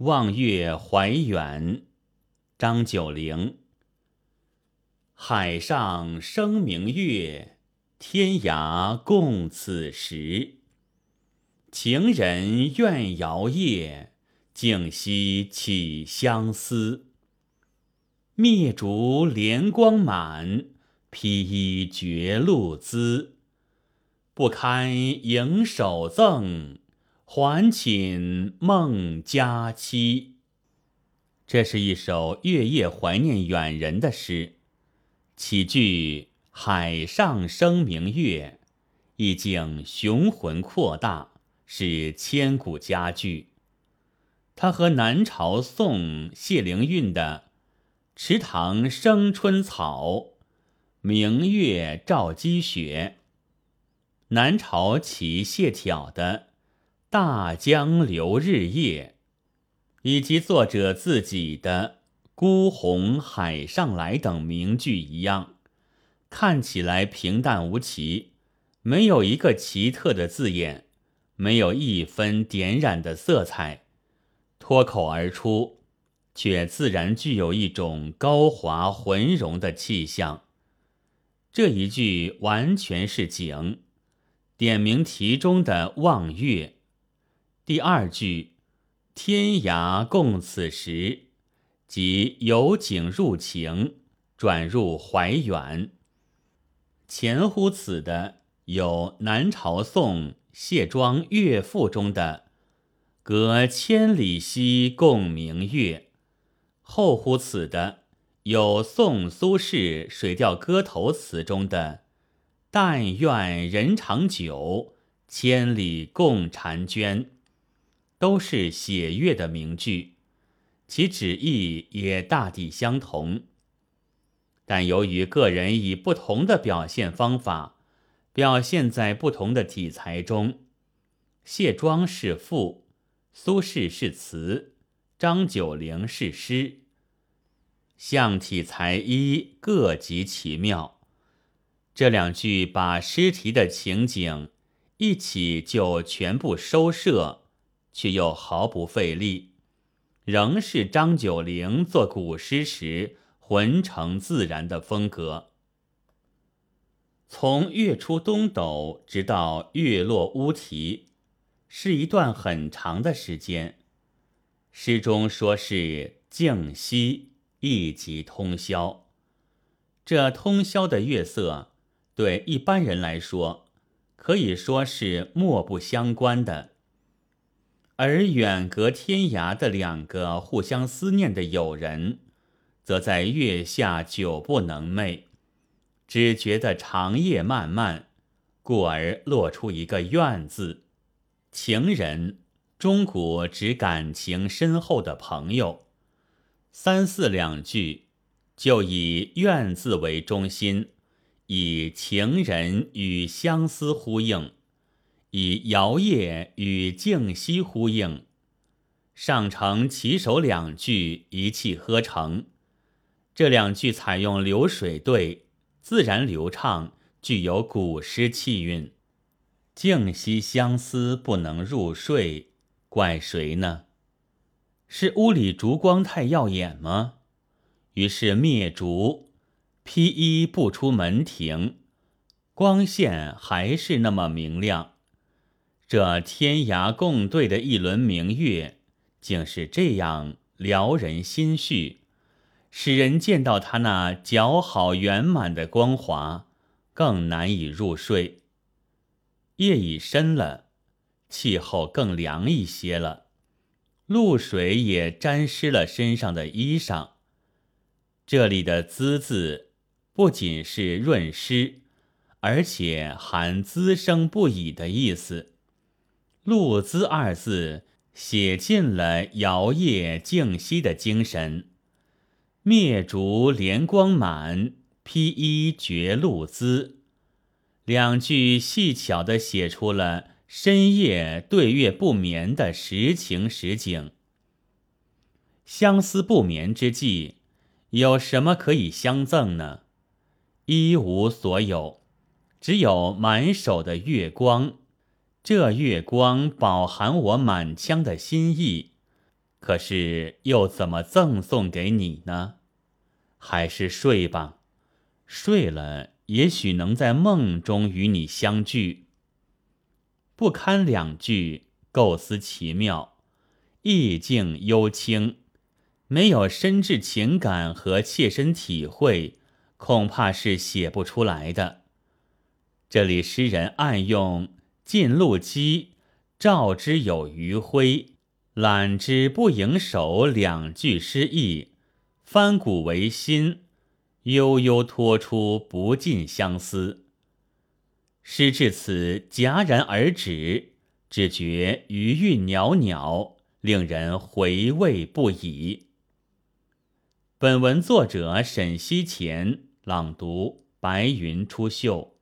望月怀远，张九龄。海上生明月，天涯共此时。情人怨遥夜，竟夕起相思。灭烛怜光满，披衣觉露滋。不堪盈手赠，还寝梦佳期。这是一首月夜怀念远人的诗。起句“海上生明月”，意境雄浑阔大，是千古佳句。它和南朝宋谢灵运的“池塘生春草，明月照积雪”，南朝齐谢朓的“大江流日夜”，以及作者自己的。孤鸿海上来等名句一样，看起来平淡无奇，没有一个奇特的字眼，没有一分点染的色彩，脱口而出，却自然具有一种高华浑融的气象。这一句完全是景，点明题中的望月。第二句，天涯共此时。即由景入情，转入怀远。前乎此的有南朝宋谢庄《乐赋》中的“隔千里兮共明月”，后乎此的有宋苏轼《水调歌头》词中的“但愿人长久，千里共婵娟”，都是写月的名句。其旨意也大抵相同，但由于个人以不同的表现方法表现在不同的题材中，谢庄是赋，苏轼是词，张九龄是诗，象体裁衣各极其妙。这两句把诗题的情景一起就全部收摄，却又毫不费力。仍是张九龄作古诗时浑成自然的风格。从月出东斗直到月落乌啼，是一段很长的时间。诗中说是静息，亦即通宵。这通宵的月色，对一般人来说，可以说是莫不相关的。而远隔天涯的两个互相思念的友人，则在月下久不能寐，只觉得长夜漫漫，故而落出一个“怨”字。情人，中古指感情深厚的朋友。三四两句就以“怨”字为中心，以情人与相思呼应。以摇曳与静息呼应，上承起首两句一气呵成。这两句采用流水对，自然流畅，具有古诗气韵。静息相思不能入睡，怪谁呢？是屋里烛光太耀眼吗？于是灭烛，披衣不出门庭，光线还是那么明亮。这天涯共对的一轮明月，竟是这样撩人心绪，使人见到它那姣好圆满的光华，更难以入睡。夜已深了，气候更凉一些了，露水也沾湿了身上的衣裳。这里的“滋”字，不仅是润湿，而且含滋生不已的意思。露滋二字写尽了摇曳静息的精神。灭烛怜光满，披衣觉露滋。两句细巧地写出了深夜对月不眠的实情实景。相思不眠之际，有什么可以相赠呢？一无所有，只有满手的月光。这月光饱含我满腔的心意，可是又怎么赠送给你呢？还是睡吧，睡了也许能在梦中与你相聚。不堪两句，构思奇妙，意境幽清，没有深挚情感和切身体会，恐怕是写不出来的。这里诗人暗用“尽露机，照之有余晖，揽之不盈手”两句诗意。翻古为新，悠悠托出不尽相思。诗至此戛然而止，只觉余韵袅袅，令人回味不已。本文作者沈西前朗读：白云出岫。